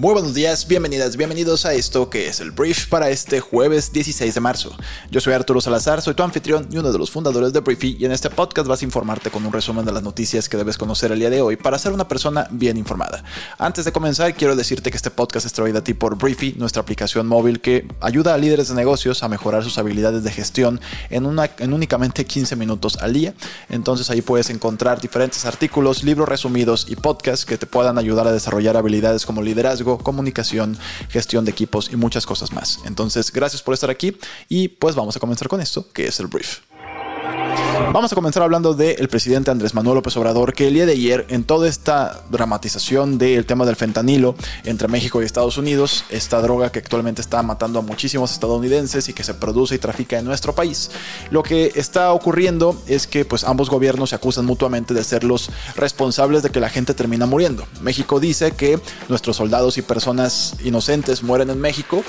Muy buenos días, bienvenidas, bienvenidos a esto que es el brief para este jueves 16 de marzo. Yo soy Arturo Salazar, soy tu anfitrión y uno de los fundadores de Briefy y en este podcast vas a informarte con un resumen de las noticias que debes conocer el día de hoy para ser una persona bien informada. Antes de comenzar, quiero decirte que este podcast es traído a ti por Briefy, nuestra aplicación móvil que ayuda a líderes de negocios a mejorar sus habilidades de gestión en, una, en únicamente 15 minutos al día. Entonces ahí puedes encontrar diferentes artículos, libros resumidos y podcasts que te puedan ayudar a desarrollar habilidades como liderazgo, comunicación, gestión de equipos y muchas cosas más. Entonces, gracias por estar aquí y pues vamos a comenzar con esto, que es el brief. Vamos a comenzar hablando del presidente Andrés Manuel López Obrador, que el día de ayer, en toda esta dramatización del tema del fentanilo entre México y Estados Unidos, esta droga que actualmente está matando a muchísimos estadounidenses y que se produce y trafica en nuestro país, lo que está ocurriendo es que pues ambos gobiernos se acusan mutuamente de ser los responsables de que la gente termina muriendo. México dice que nuestros soldados y personas inocentes mueren en México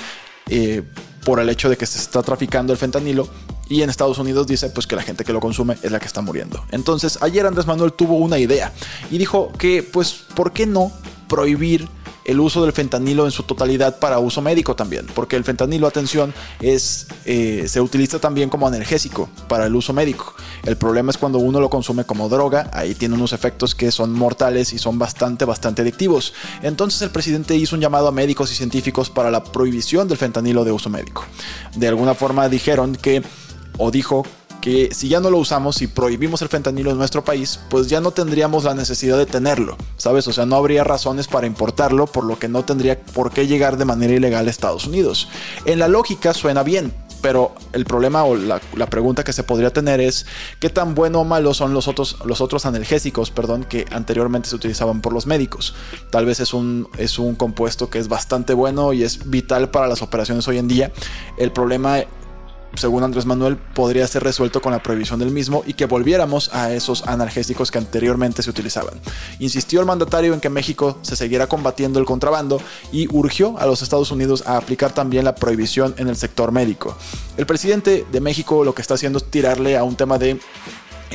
eh, por el hecho de que se está traficando el fentanilo y en Estados Unidos dice pues que la gente que lo consume es la que está muriendo. Entonces ayer Andrés Manuel tuvo una idea y dijo que pues ¿por qué no prohibir el uso del fentanilo en su totalidad para uso médico también, porque el fentanilo, atención, es, eh, se utiliza también como analgésico para el uso médico. El problema es cuando uno lo consume como droga, ahí tiene unos efectos que son mortales y son bastante, bastante adictivos. Entonces el presidente hizo un llamado a médicos y científicos para la prohibición del fentanilo de uso médico. De alguna forma dijeron que, o dijo que si ya no lo usamos y prohibimos el fentanilo en nuestro país, pues ya no tendríamos la necesidad de tenerlo, ¿sabes? O sea, no habría razones para importarlo, por lo que no tendría por qué llegar de manera ilegal a Estados Unidos. En la lógica suena bien, pero el problema o la, pregunta que se podría tener es qué tan bueno o malo son los otros, los otros analgésicos perdón, que anteriormente se utilizaban por los médicos. Tal vez es un, es un compuesto que es bastante bueno y es vital para las operaciones hoy en día. El problema según Andrés Manuel, podría ser resuelto con la prohibición del mismo y que volviéramos a esos analgésicos que anteriormente se utilizaban. Insistió el mandatario en que México se siguiera combatiendo el contrabando y urgió a los Estados Unidos a aplicar también la prohibición en el sector médico. El presidente de México lo que está haciendo es tirarle a un tema de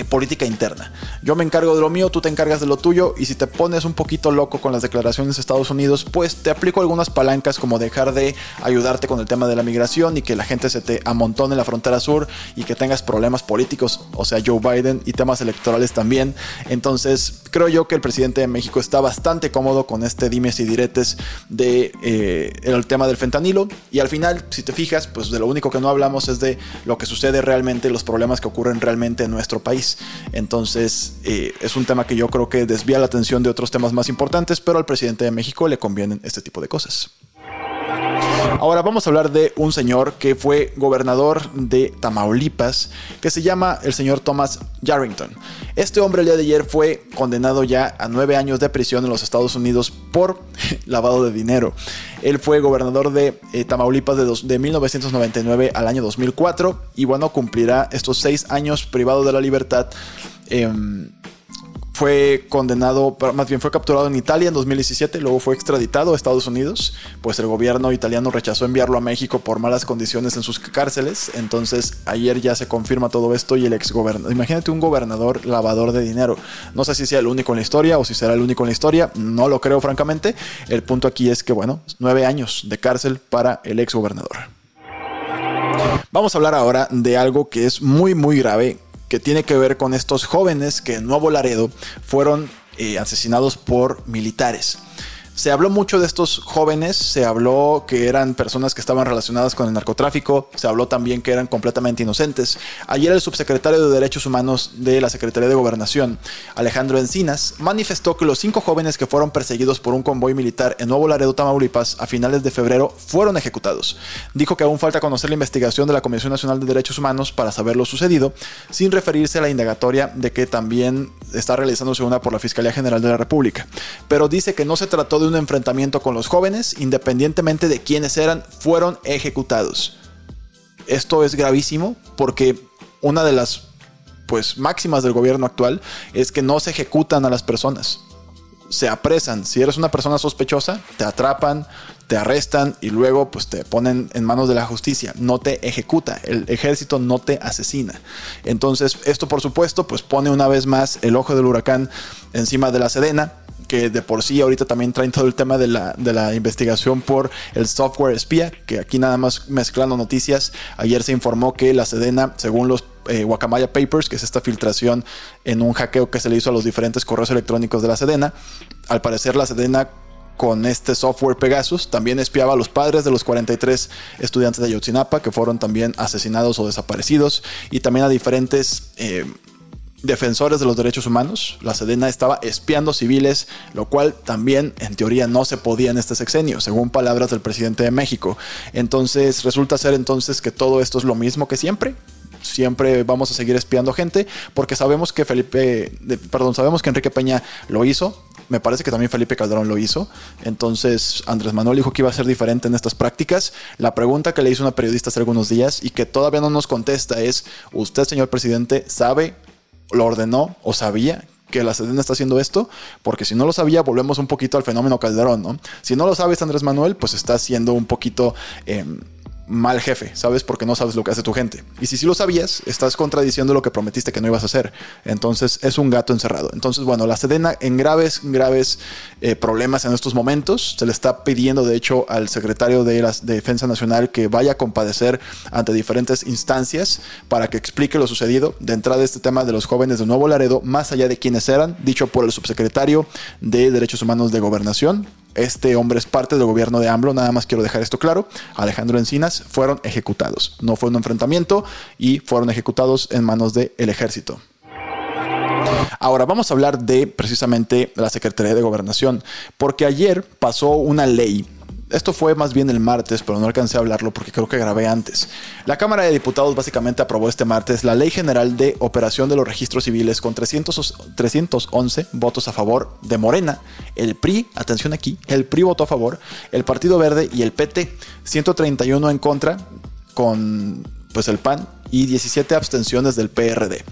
política interna. Yo me encargo de lo mío, tú te encargas de lo tuyo y si te pones un poquito loco con las declaraciones de Estados Unidos, pues te aplico algunas palancas como dejar de ayudarte con el tema de la migración y que la gente se te amontone en la frontera sur y que tengas problemas políticos, o sea, Joe Biden y temas electorales también. Entonces, creo yo que el presidente de México está bastante cómodo con este dimes y diretes de eh, el tema del fentanilo y al final, si te fijas, pues de lo único que no hablamos es de lo que sucede realmente, los problemas que ocurren realmente en nuestro país. Entonces, eh, es un tema que yo creo que desvía la atención de otros temas más importantes, pero al presidente de México le convienen este tipo de cosas. Ahora vamos a hablar de un señor que fue gobernador de Tamaulipas, que se llama el señor Thomas Yarrington. Este hombre el día de ayer fue condenado ya a nueve años de prisión en los Estados Unidos por lavado de dinero. Él fue gobernador de eh, Tamaulipas de, de 1999 al año 2004 y bueno, cumplirá estos seis años privado de la libertad. Em, fue condenado, más bien fue capturado en Italia en 2017, luego fue extraditado a Estados Unidos, pues el gobierno italiano rechazó enviarlo a México por malas condiciones en sus cárceles, entonces ayer ya se confirma todo esto y el ex gobernador, imagínate un gobernador lavador de dinero, no sé si sea el único en la historia o si será el único en la historia, no lo creo francamente, el punto aquí es que bueno, nueve años de cárcel para el ex gobernador. Vamos a hablar ahora de algo que es muy muy grave que tiene que ver con estos jóvenes que en Nuevo Laredo fueron eh, asesinados por militares. Se habló mucho de estos jóvenes, se habló que eran personas que estaban relacionadas con el narcotráfico, se habló también que eran completamente inocentes. Ayer el subsecretario de Derechos Humanos de la Secretaría de Gobernación, Alejandro Encinas, manifestó que los cinco jóvenes que fueron perseguidos por un convoy militar en Nuevo Laredo, Tamaulipas, a finales de febrero, fueron ejecutados. Dijo que aún falta conocer la investigación de la Comisión Nacional de Derechos Humanos para saber lo sucedido, sin referirse a la indagatoria de que también está realizándose una por la Fiscalía General de la República. Pero dice que no se trató de un enfrentamiento con los jóvenes, independientemente de quiénes eran, fueron ejecutados. Esto es gravísimo porque una de las pues máximas del gobierno actual es que no se ejecutan a las personas. Se apresan. Si eres una persona sospechosa, te atrapan, te arrestan y luego pues te ponen en manos de la justicia. No te ejecuta. El ejército no te asesina. Entonces, esto por supuesto pues pone una vez más el ojo del huracán encima de la Sedena que de por sí ahorita también traen todo el tema de la, de la, investigación por el software espía, que aquí nada más mezclando noticias, ayer se informó que la Sedena, según los eh, Guacamaya Papers, que es esta filtración en un hackeo que se le hizo a los diferentes correos electrónicos de la Sedena. Al parecer la Sedena con este software Pegasus también espiaba a los padres de los 43 estudiantes de Ayotzinapa que fueron también asesinados o desaparecidos y también a diferentes... Eh, defensores de los derechos humanos. La Sedena estaba espiando civiles, lo cual también en teoría no se podía en este sexenio, según palabras del presidente de México. Entonces resulta ser entonces que todo esto es lo mismo que siempre, siempre vamos a seguir espiando gente porque sabemos que Felipe, perdón, sabemos que Enrique Peña lo hizo. Me parece que también Felipe Calderón lo hizo. Entonces Andrés Manuel dijo que iba a ser diferente en estas prácticas. La pregunta que le hizo una periodista hace algunos días y que todavía no nos contesta es, ¿usted, señor presidente, sabe, lo ordenó o sabía que la Sedena está haciendo esto, porque si no lo sabía, volvemos un poquito al fenómeno Calderón, ¿no? Si no lo sabes, Andrés Manuel, pues está haciendo un poquito... Em, mal jefe, ¿sabes? Porque no sabes lo que hace tu gente. Y si sí lo sabías, estás contradiciendo lo que prometiste que no ibas a hacer. Entonces es un gato encerrado. Entonces, bueno, la Sedena en graves, graves eh, problemas en estos momentos. Se le está pidiendo, de hecho, al secretario de Defensa Nacional que vaya a compadecer ante diferentes instancias para que explique lo sucedido de entrada este tema de los jóvenes de Nuevo Laredo, más allá de quienes eran, dicho por el subsecretario de Derechos Humanos de Gobernación, este hombre es parte del gobierno de AMLO, nada más quiero dejar esto claro. Alejandro Encinas fueron ejecutados. No fue un enfrentamiento y fueron ejecutados en manos del ejército. Ahora vamos a hablar de precisamente la Secretaría de Gobernación, porque ayer pasó una ley esto fue más bien el martes, pero no alcancé a hablarlo porque creo que grabé antes. La Cámara de Diputados básicamente aprobó este martes la Ley General de Operación de los Registros Civiles con 311 votos a favor de Morena, el PRI, atención aquí, el PRI votó a favor, el Partido Verde y el PT, 131 en contra con pues el PAN y 17 abstenciones del PRD.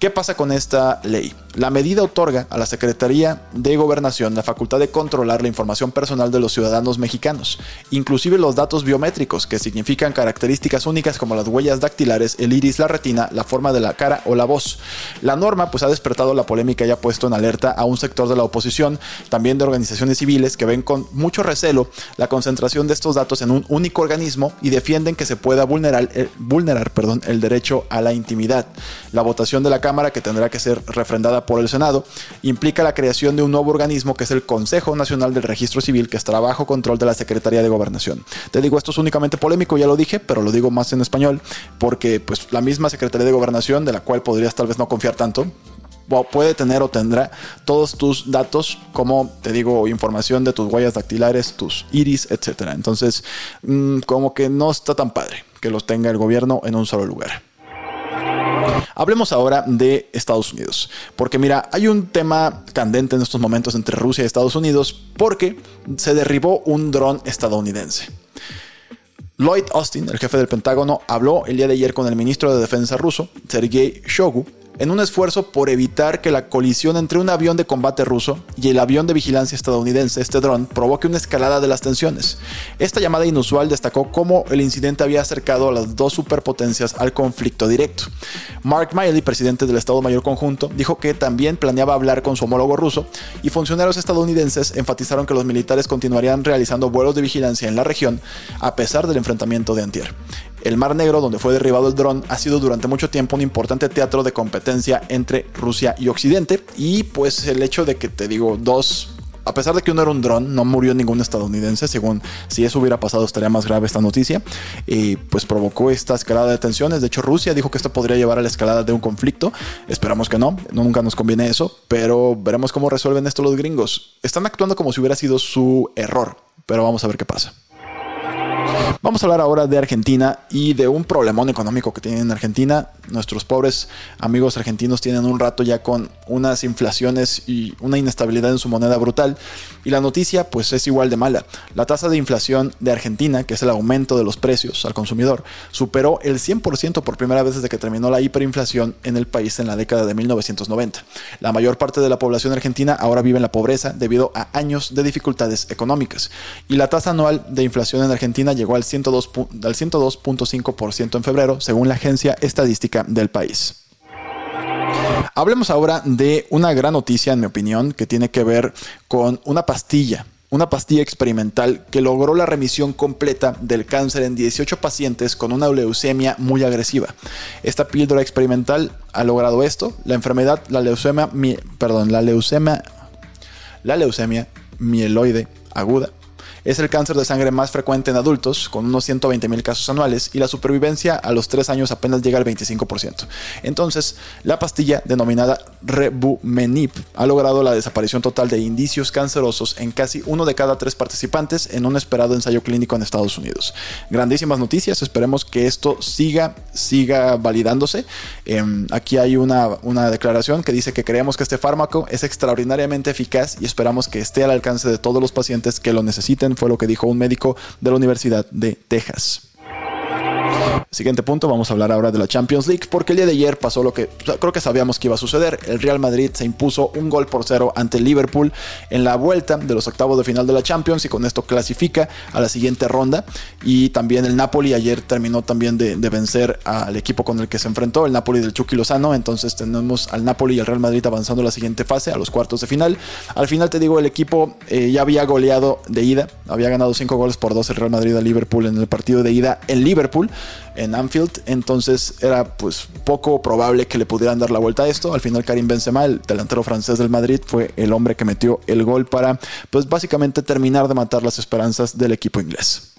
¿Qué pasa con esta ley? La medida otorga a la Secretaría de Gobernación la facultad de controlar la información personal de los ciudadanos mexicanos, inclusive los datos biométricos, que significan características únicas como las huellas dactilares, el iris, la retina, la forma de la cara o la voz. La norma pues ha despertado la polémica y ha puesto en alerta a un sector de la oposición, también de organizaciones civiles que ven con mucho recelo la concentración de estos datos en un único organismo y defienden que se pueda vulnerar, eh, el derecho a la intimidad. La votación de la Cámara, que tendrá que ser refrendada por el Senado, implica la creación de un nuevo organismo que es el Consejo Nacional del Registro Civil, que estará bajo control de la Secretaría de Gobernación. Te digo, esto es únicamente polémico, ya lo dije, pero lo digo más en español, porque pues la misma Secretaría de Gobernación, de la cual podrías tal vez no confiar tanto, puede tener o tendrá todos tus datos, como te digo, información de tus huellas dactilares, tus iris, etcétera. Entonces, mm, como que no está tan padre que los tenga el gobierno en un solo lugar. Hablemos ahora de Estados Unidos, porque mira, hay un tema candente en estos momentos entre Rusia y Estados Unidos porque se derribó un dron estadounidense. Lloyd Austin, el jefe del Pentágono, habló el día de ayer con el ministro de Defensa ruso, Sergei Shogu, en un esfuerzo por evitar que la colisión entre un avión de combate ruso y el avión de vigilancia estadounidense, este dron, provoque una escalada de las tensiones. Esta llamada inusual destacó cómo el incidente había acercado a las dos superpotencias al conflicto directo. Mark Miley, presidente del Estado Mayor Conjunto, dijo que también planeaba hablar con su homólogo ruso y funcionarios estadounidenses enfatizaron que los militares continuarían realizando vuelos de vigilancia en la región a pesar del enfrentamiento de antier. El Mar Negro, donde fue derribado el dron, ha sido durante mucho tiempo un importante teatro de competencia entre Rusia y Occidente. Y pues el hecho de que te digo, dos a pesar de que uno era un dron, no murió ningún estadounidense, según si eso hubiera pasado estaría más grave esta noticia, y pues provocó esta escalada de tensiones. De hecho, Rusia dijo que esto podría llevar a la escalada de un conflicto. Esperamos que no, nunca nos conviene eso, pero veremos cómo resuelven esto los gringos. Están actuando como si hubiera sido su error, pero vamos a ver qué pasa. Vamos a hablar ahora de Argentina y de un problemón económico que tienen en Argentina. Nuestros pobres amigos argentinos tienen un rato ya con unas inflaciones y una inestabilidad en su moneda brutal. Y la noticia pues es igual de mala. La tasa de inflación de Argentina, que es el aumento de los precios al consumidor, superó el 100% por primera vez desde que terminó la hiperinflación en el país en la década de 1990. La mayor parte de la población argentina ahora vive en la pobreza debido a años de dificultades económicas. Y la tasa anual de inflación en Argentina llegó al 102.5% en febrero, según la agencia estadística del país. Hablemos ahora de una gran noticia, en mi opinión, que tiene que ver con una pastilla una pastilla experimental que logró la remisión completa del cáncer en 18 pacientes con una leucemia muy agresiva. Esta píldora experimental ha logrado esto. La enfermedad, la leucemia, perdón, la leucemia, la leucemia mieloide aguda es el cáncer de sangre más frecuente en adultos, con unos 120 mil casos anuales, y la supervivencia a los 3 años apenas llega al 25%. Entonces, la pastilla denominada Rebumenib ha logrado la desaparición total de indicios cancerosos en casi uno de cada tres participantes en un esperado ensayo clínico en Estados Unidos. Grandísimas noticias, esperemos que esto siga, siga validándose. Em, aquí hay una, una declaración que dice que creemos que este fármaco es extraordinariamente eficaz y esperamos que esté al alcance de todos los pacientes que lo necesiten fue lo que dijo un médico de la Universidad de Texas. Siguiente punto, vamos a hablar ahora de la Champions League, porque el día de ayer pasó lo que creo que sabíamos que iba a suceder. El Real Madrid se impuso un gol por cero ante el Liverpool en la vuelta de los octavos de final de la Champions y con esto clasifica a la siguiente ronda. Y también el Napoli ayer terminó también de, vencer al equipo con el que se enfrentó, el Napoli del Chucky Lozano. Entonces tenemos al Napoli y al Real Madrid avanzando a la siguiente fase, a los cuartos de final. Al final te digo, el equipo eh, ya había goleado de ida, había ganado 5 goles por 2 el Real Madrid al Liverpool en el partido de ida en Liverpool en Anfield, entonces era pues poco probable que le pudieran dar la vuelta a esto. Al final Karim Benzema, el delantero francés del Madrid, fue el hombre que metió el gol para pues básicamente terminar de matar las esperanzas del equipo inglés.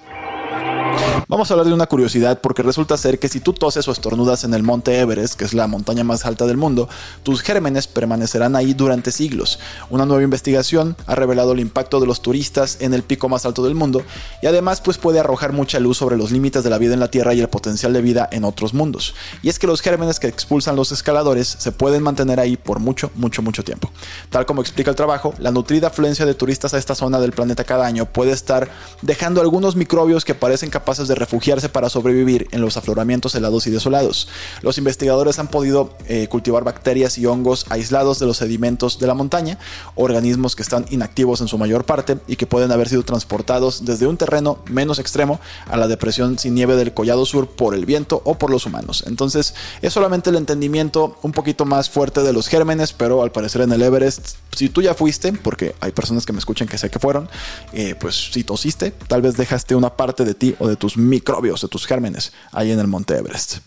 Vamos a hablar de una curiosidad porque resulta ser que si tú toses o estornudas en el monte Everest, que es la montaña más alta del mundo, tus gérmenes permanecerán ahí durante siglos. Una nueva investigación ha revelado el impacto de los turistas en el pico más alto del mundo y además pues puede arrojar mucha luz sobre los límites de la vida en la Tierra y el potencial de vida en otros mundos. Y es que los gérmenes que expulsan los escaladores se pueden mantener ahí por mucho, mucho, mucho tiempo. Tal como explica el trabajo, la nutrida afluencia de turistas a esta zona del planeta cada año puede estar dejando algunos microbios que parecen de refugiarse para sobrevivir en los afloramientos helados y desolados. Los investigadores han podido eh, cultivar bacterias y hongos aislados de los sedimentos de la montaña, organismos que están inactivos en su mayor parte y que pueden haber sido transportados desde un terreno menos extremo a la depresión sin nieve del Collado Sur por el viento o por los humanos. Entonces es solamente el entendimiento un poquito más fuerte de los gérmenes, pero al parecer en el Everest, si tú ya fuiste, porque hay personas que me escuchan que sé que fueron, eh, pues si tosiste, tal vez dejaste una parte de ti o de tus microbios, de tus gérmenes, ahí en el Monte Everest.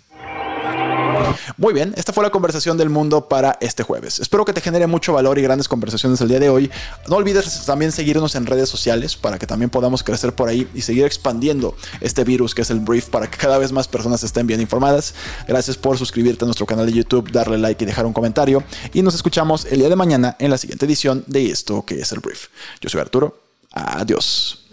Muy bien, esta fue la conversación del mundo para este jueves. Espero que te genere mucho valor y grandes conversaciones el día de hoy. No olvides también seguirnos en redes sociales para que también podamos crecer por ahí y seguir expandiendo este virus que es el brief para que cada vez más personas estén bien informadas. Gracias por suscribirte a nuestro canal de YouTube, darle like y dejar un comentario. Y nos escuchamos el día de mañana en la siguiente edición de esto que es el brief. Yo soy Arturo. Adiós.